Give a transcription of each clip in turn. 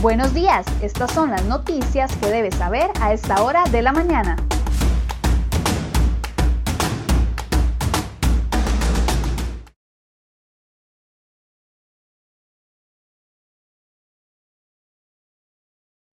Buenos días, estas son las noticias que debes saber a esta hora de la mañana.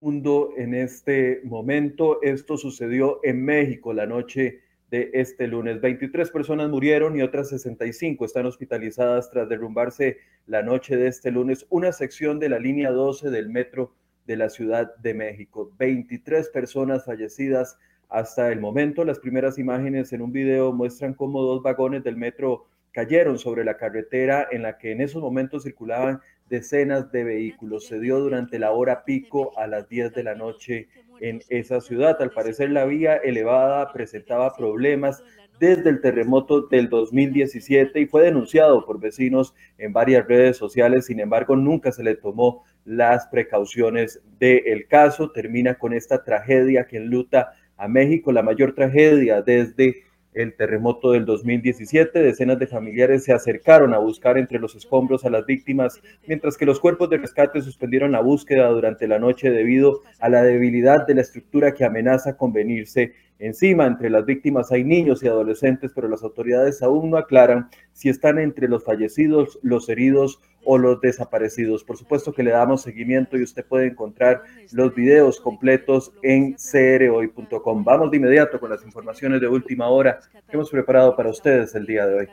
mundo en este momento. Esto sucedió en México la noche de este lunes. 23 personas murieron y otras 65 están hospitalizadas tras derrumbarse la noche de este lunes una sección de la línea 12 del metro de la Ciudad de México. 23 personas fallecidas hasta el momento. Las primeras imágenes en un video muestran cómo dos vagones del metro cayeron sobre la carretera en la que en esos momentos circulaban decenas de vehículos. Se dio durante la hora pico a las 10 de la noche en esa ciudad. Al parecer la vía elevada presentaba problemas desde el terremoto del 2017 y fue denunciado por vecinos en varias redes sociales. Sin embargo, nunca se le tomó las precauciones del caso. Termina con esta tragedia que enluta a México, la mayor tragedia desde el terremoto del 2017. Decenas de familiares se acercaron a buscar entre los escombros a las víctimas, mientras que los cuerpos de rescate suspendieron la búsqueda durante la noche debido a la debilidad de la estructura que amenaza con venirse encima. Entre las víctimas hay niños y adolescentes, pero las autoridades aún no aclaran si están entre los fallecidos, los heridos o los desaparecidos. Por supuesto que le damos seguimiento y usted puede encontrar los videos completos en crhoy.com. Vamos de inmediato con las informaciones de última hora que hemos preparado para ustedes el día de hoy.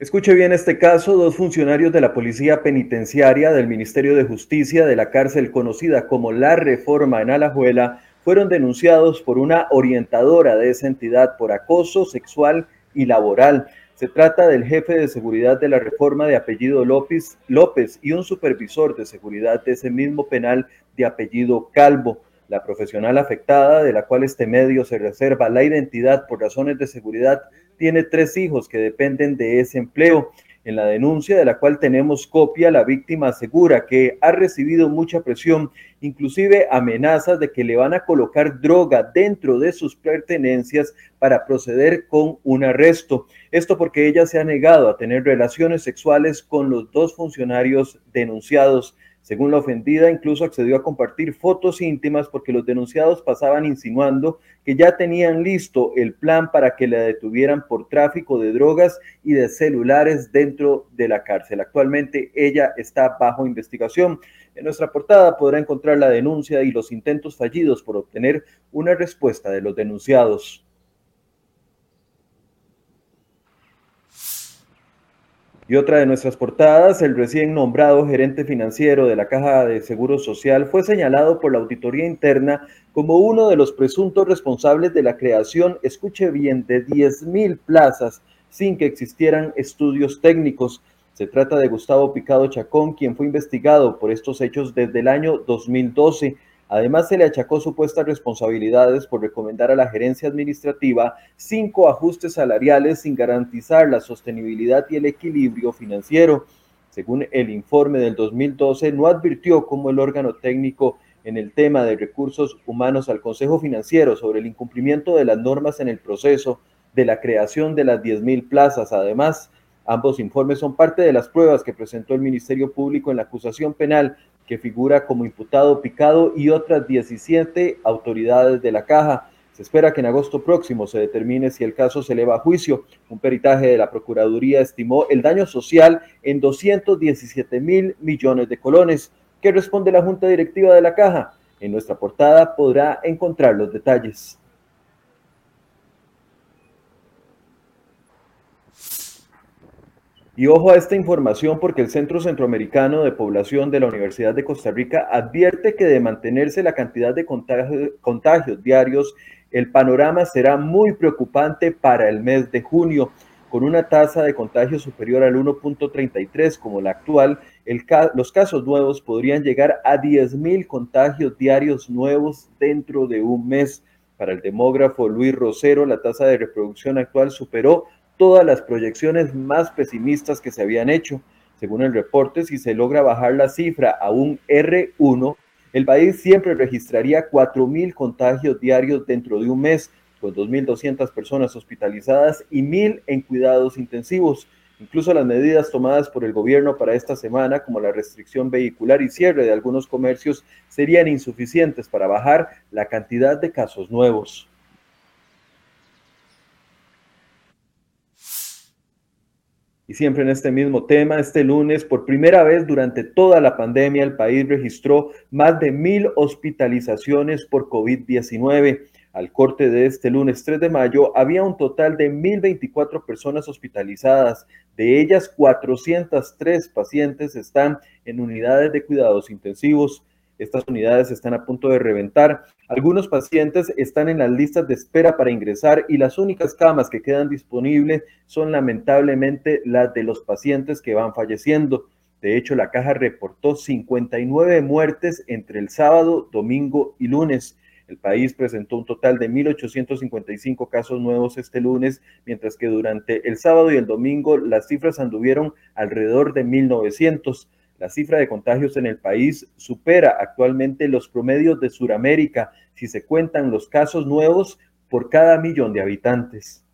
Escuche bien este caso, dos funcionarios de la Policía Penitenciaria del Ministerio de Justicia de la cárcel conocida como La Reforma en Alajuela fueron denunciados por una orientadora de esa entidad por acoso sexual y laboral. Se trata del jefe de seguridad de la reforma de apellido López, López y un supervisor de seguridad de ese mismo penal de apellido Calvo. La profesional afectada, de la cual este medio se reserva la identidad por razones de seguridad, tiene tres hijos que dependen de ese empleo. En la denuncia de la cual tenemos copia, la víctima asegura que ha recibido mucha presión, inclusive amenazas de que le van a colocar droga dentro de sus pertenencias para proceder con un arresto. Esto porque ella se ha negado a tener relaciones sexuales con los dos funcionarios denunciados. Según la ofendida, incluso accedió a compartir fotos íntimas porque los denunciados pasaban insinuando que ya tenían listo el plan para que la detuvieran por tráfico de drogas y de celulares dentro de la cárcel. Actualmente ella está bajo investigación. En nuestra portada podrá encontrar la denuncia y los intentos fallidos por obtener una respuesta de los denunciados. Y otra de nuestras portadas, el recién nombrado gerente financiero de la Caja de Seguro Social fue señalado por la auditoría interna como uno de los presuntos responsables de la creación, escuche bien, de 10.000 plazas sin que existieran estudios técnicos. Se trata de Gustavo Picado Chacón, quien fue investigado por estos hechos desde el año 2012 Además, se le achacó supuestas responsabilidades por recomendar a la gerencia administrativa cinco ajustes salariales sin garantizar la sostenibilidad y el equilibrio financiero. Según el informe del 2012, no advirtió como el órgano técnico en el tema de recursos humanos al Consejo Financiero sobre el incumplimiento de las normas en el proceso de la creación de las 10.000 plazas. Además, ambos informes son parte de las pruebas que presentó el Ministerio Público en la acusación penal que figura como imputado Picado y otras 17 autoridades de la caja. Se espera que en agosto próximo se determine si el caso se eleva a juicio. Un peritaje de la Procuraduría estimó el daño social en 217 mil millones de colones. ¿Qué responde la Junta Directiva de la Caja? En nuestra portada podrá encontrar los detalles. Y ojo a esta información porque el Centro Centroamericano de Población de la Universidad de Costa Rica advierte que de mantenerse la cantidad de contagios diarios, el panorama será muy preocupante para el mes de junio. Con una tasa de contagio superior al 1.33 como la actual, los casos nuevos podrían llegar a 10.000 contagios diarios nuevos dentro de un mes. Para el demógrafo Luis Rosero, la tasa de reproducción actual superó todas las proyecciones más pesimistas que se habían hecho. Según el reporte, si se logra bajar la cifra a un R1, el país siempre registraría 4.000 contagios diarios dentro de un mes, con 2.200 personas hospitalizadas y 1.000 en cuidados intensivos. Incluso las medidas tomadas por el gobierno para esta semana, como la restricción vehicular y cierre de algunos comercios, serían insuficientes para bajar la cantidad de casos nuevos. Y siempre en este mismo tema, este lunes, por primera vez durante toda la pandemia, el país registró más de mil hospitalizaciones por COVID-19. Al corte de este lunes 3 de mayo, había un total de 1.024 personas hospitalizadas. De ellas, 403 pacientes están en unidades de cuidados intensivos. Estas unidades están a punto de reventar. Algunos pacientes están en las listas de espera para ingresar y las únicas camas que quedan disponibles son lamentablemente las de los pacientes que van falleciendo. De hecho, la caja reportó 59 muertes entre el sábado, domingo y lunes. El país presentó un total de 1.855 casos nuevos este lunes, mientras que durante el sábado y el domingo las cifras anduvieron alrededor de 1.900. La cifra de contagios en el país supera actualmente los promedios de Sudamérica si se cuentan los casos nuevos por cada millón de habitantes.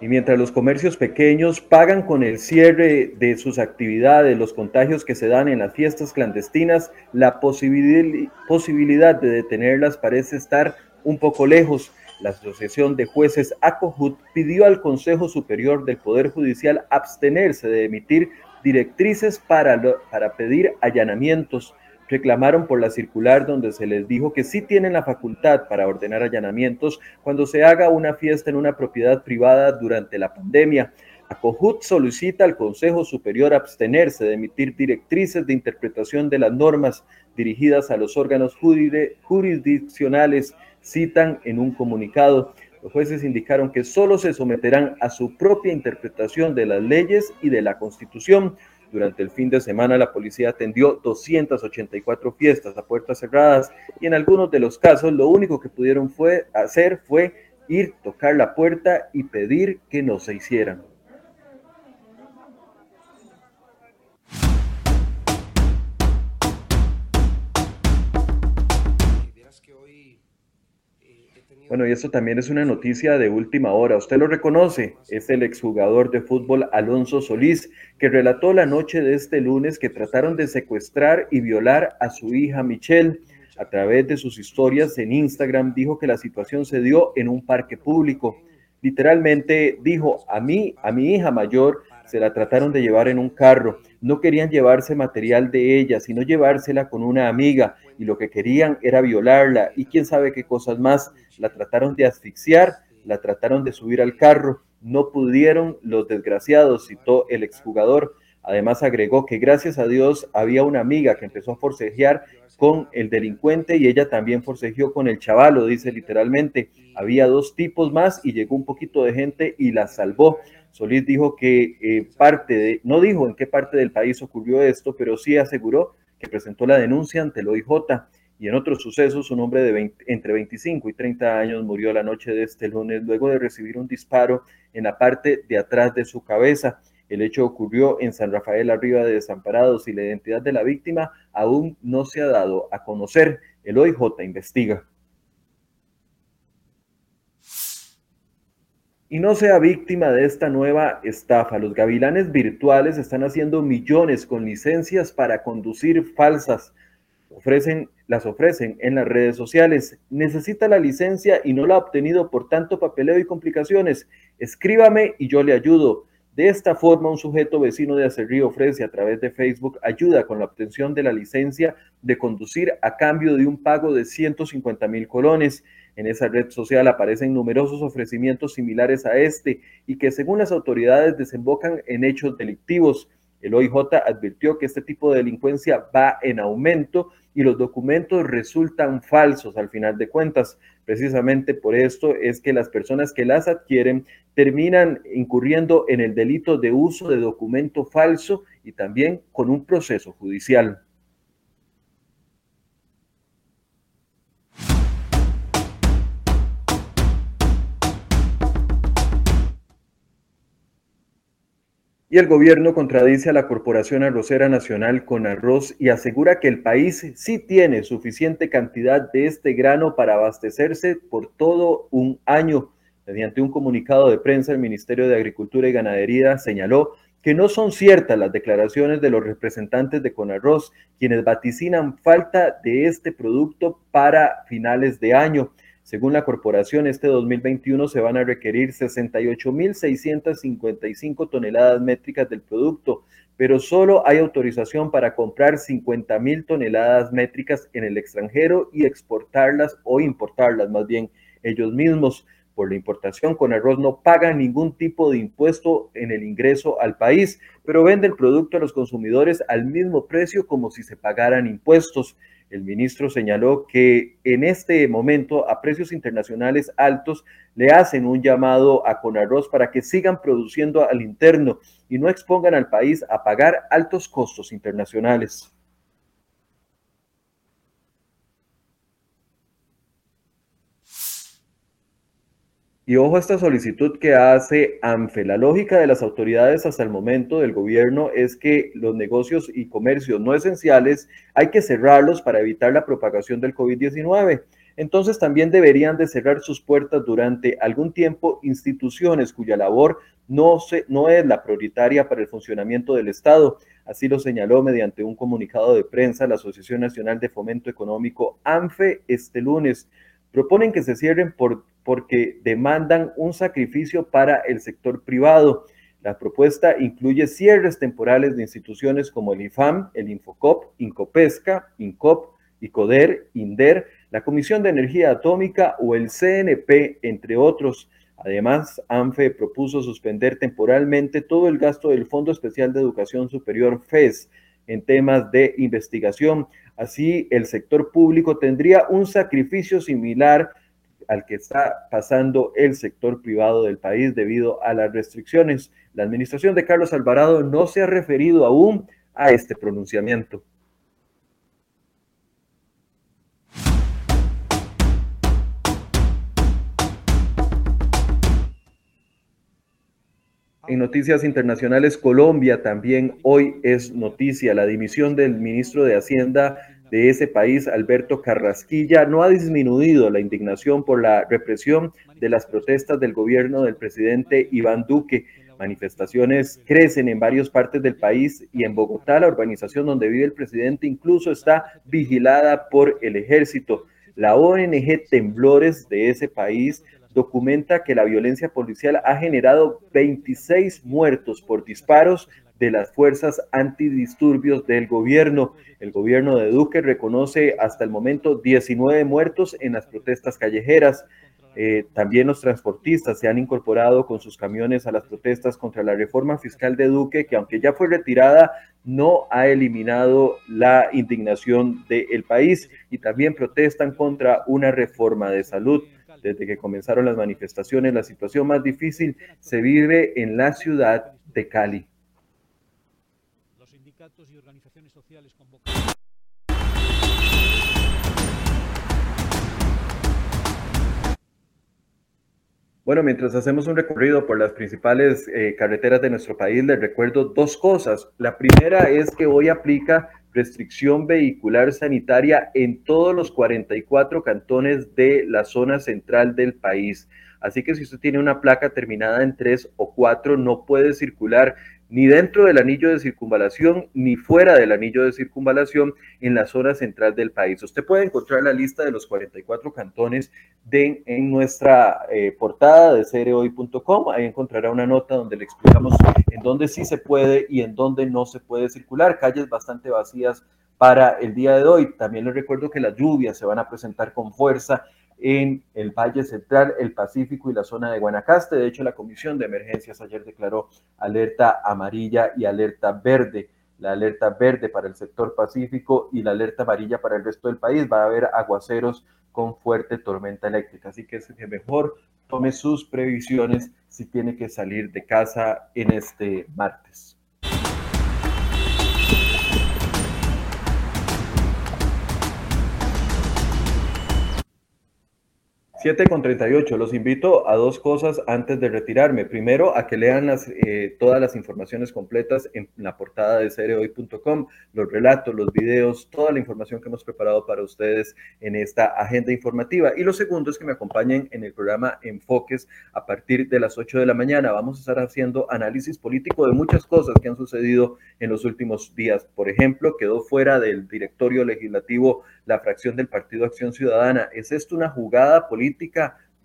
Y mientras los comercios pequeños pagan con el cierre de sus actividades los contagios que se dan en las fiestas clandestinas, la posibilidad de detenerlas parece estar un poco lejos. La Asociación de Jueces ACOJUT pidió al Consejo Superior del Poder Judicial abstenerse de emitir directrices para, para pedir allanamientos. Reclamaron por la circular donde se les dijo que sí tienen la facultad para ordenar allanamientos cuando se haga una fiesta en una propiedad privada durante la pandemia. ACOJUT solicita al Consejo Superior abstenerse de emitir directrices de interpretación de las normas dirigidas a los órganos jurisdiccionales citan en un comunicado. Los jueces indicaron que solo se someterán a su propia interpretación de las leyes y de la Constitución. Durante el fin de semana, la policía atendió 284 fiestas a puertas cerradas y en algunos de los casos lo único que pudieron fue hacer fue ir, tocar la puerta y pedir que no se hicieran. Bueno, y esto también es una noticia de última hora. Usted lo reconoce, es el exjugador de fútbol Alonso Solís, que relató la noche de este lunes que trataron de secuestrar y violar a su hija Michelle. A través de sus historias en Instagram dijo que la situación se dio en un parque público. Literalmente dijo, a mí, a mi hija mayor, se la trataron de llevar en un carro. No querían llevarse material de ella, sino llevársela con una amiga y lo que querían era violarla y quién sabe qué cosas más. La trataron de asfixiar, la trataron de subir al carro, no pudieron los desgraciados, citó el exjugador. Además agregó que gracias a Dios había una amiga que empezó a forcejear con el delincuente y ella también forcejeó con el chavalo, dice literalmente. Había dos tipos más y llegó un poquito de gente y la salvó. Solís dijo que eh, parte de, no dijo en qué parte del país ocurrió esto, pero sí aseguró que presentó la denuncia ante el OIJ. Y en otros sucesos, un hombre de entre 25 y 30 años murió la noche de este lunes luego de recibir un disparo en la parte de atrás de su cabeza. El hecho ocurrió en San Rafael arriba de Desamparados y la identidad de la víctima aún no se ha dado a conocer. El OIJ investiga. Y no sea víctima de esta nueva estafa. Los gavilanes virtuales están haciendo millones con licencias para conducir falsas. Ofrecen, las ofrecen en las redes sociales. Necesita la licencia y no la ha obtenido por tanto papeleo y complicaciones. Escríbame y yo le ayudo. De esta forma, un sujeto vecino de Acerrí ofrece a través de Facebook ayuda con la obtención de la licencia de conducir a cambio de un pago de 150 mil colones. En esa red social aparecen numerosos ofrecimientos similares a este y que según las autoridades desembocan en hechos delictivos. El OIJ advirtió que este tipo de delincuencia va en aumento y los documentos resultan falsos al final de cuentas. Precisamente por esto es que las personas que las adquieren terminan incurriendo en el delito de uso de documento falso y también con un proceso judicial. Y el gobierno contradice a la Corporación Arrocera Nacional con arroz y asegura que el país sí tiene suficiente cantidad de este grano para abastecerse por todo un año. Mediante un comunicado de prensa, el Ministerio de Agricultura y Ganadería señaló que no son ciertas las declaraciones de los representantes de Conarroz, quienes vaticinan falta de este producto para finales de año. Según la corporación, este 2021 se van a requerir 68.655 toneladas métricas del producto, pero solo hay autorización para comprar 50.000 toneladas métricas en el extranjero y exportarlas o importarlas más bien ellos mismos. Por la importación con arroz no pagan ningún tipo de impuesto en el ingreso al país, pero vende el producto a los consumidores al mismo precio como si se pagaran impuestos. El ministro señaló que en este momento a precios internacionales altos le hacen un llamado a Conarroz para que sigan produciendo al interno y no expongan al país a pagar altos costos internacionales. Y ojo a esta solicitud que hace ANFE. La lógica de las autoridades hasta el momento del gobierno es que los negocios y comercios no esenciales hay que cerrarlos para evitar la propagación del COVID-19. Entonces también deberían de cerrar sus puertas durante algún tiempo instituciones cuya labor no, no es la prioritaria para el funcionamiento del Estado. Así lo señaló mediante un comunicado de prensa la Asociación Nacional de Fomento Económico ANFE este lunes. Proponen que se cierren por porque demandan un sacrificio para el sector privado. La propuesta incluye cierres temporales de instituciones como el IFAM, el Infocop, Incopesca, Incop, ICODER, INDER, la Comisión de Energía Atómica o el CNP, entre otros. Además, ANFE propuso suspender temporalmente todo el gasto del Fondo Especial de Educación Superior FES en temas de investigación. Así, el sector público tendría un sacrificio similar al que está pasando el sector privado del país debido a las restricciones. La administración de Carlos Alvarado no se ha referido aún a este pronunciamiento. En noticias internacionales, Colombia también hoy es noticia. La dimisión del ministro de Hacienda de ese país, Alberto Carrasquilla, no ha disminuido la indignación por la represión de las protestas del gobierno del presidente Iván Duque. Manifestaciones crecen en varias partes del país y en Bogotá, la urbanización donde vive el presidente, incluso está vigilada por el ejército. La ONG Temblores de ese país documenta que la violencia policial ha generado 26 muertos por disparos de las fuerzas antidisturbios del gobierno. El gobierno de Duque reconoce hasta el momento 19 muertos en las protestas callejeras. Eh, también los transportistas se han incorporado con sus camiones a las protestas contra la reforma fiscal de Duque, que aunque ya fue retirada, no ha eliminado la indignación del país y también protestan contra una reforma de salud. Desde que comenzaron las manifestaciones, la situación más difícil se vive en la ciudad de Cali. Y organizaciones sociales Bueno, mientras hacemos un recorrido por las principales eh, carreteras de nuestro país, les recuerdo dos cosas. La primera es que hoy aplica restricción vehicular sanitaria en todos los 44 cantones de la zona central del país. Así que si usted tiene una placa terminada en 3 o 4, no puede circular ni dentro del anillo de circunvalación ni fuera del anillo de circunvalación en la zona central del país. Usted puede encontrar la lista de los 44 cantones en nuestra eh, portada de cereoy.com. Ahí encontrará una nota donde le explicamos en dónde sí se puede y en dónde no se puede circular. Calles bastante vacías para el día de hoy. También les recuerdo que las lluvias se van a presentar con fuerza en el Valle Central, el Pacífico y la zona de Guanacaste. De hecho, la Comisión de Emergencias ayer declaró alerta amarilla y alerta verde. La alerta verde para el sector Pacífico y la alerta amarilla para el resto del país. Va a haber aguaceros con fuerte tormenta eléctrica. Así que es mejor tome sus previsiones si tiene que salir de casa en este martes. 7 con 38. Los invito a dos cosas antes de retirarme. Primero, a que lean las, eh, todas las informaciones completas en la portada de cereoy.com, los relatos, los videos, toda la información que hemos preparado para ustedes en esta agenda informativa. Y lo segundo es que me acompañen en el programa Enfoques a partir de las 8 de la mañana. Vamos a estar haciendo análisis político de muchas cosas que han sucedido en los últimos días. Por ejemplo, quedó fuera del directorio legislativo la fracción del Partido Acción Ciudadana. ¿Es esto una jugada política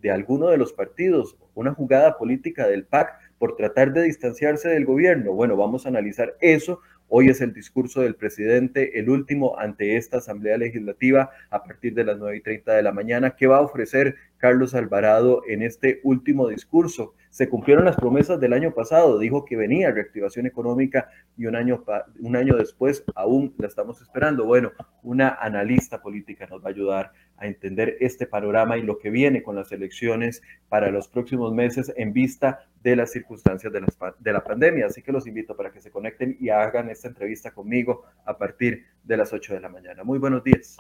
de alguno de los partidos, una jugada política del PAC por tratar de distanciarse del gobierno? Bueno, vamos a analizar eso. Hoy es el discurso del presidente, el último ante esta Asamblea Legislativa a partir de las 9 y 30 de la mañana. ¿Qué va a ofrecer Carlos Alvarado en este último discurso? Se cumplieron las promesas del año pasado, dijo que venía reactivación económica y un año, un año después aún la estamos esperando. Bueno, una analista política nos va a ayudar a entender este panorama y lo que viene con las elecciones para los próximos meses en vista de las circunstancias de la, de la pandemia. Así que los invito para que se conecten y hagan esta entrevista conmigo a partir de las 8 de la mañana. Muy buenos días.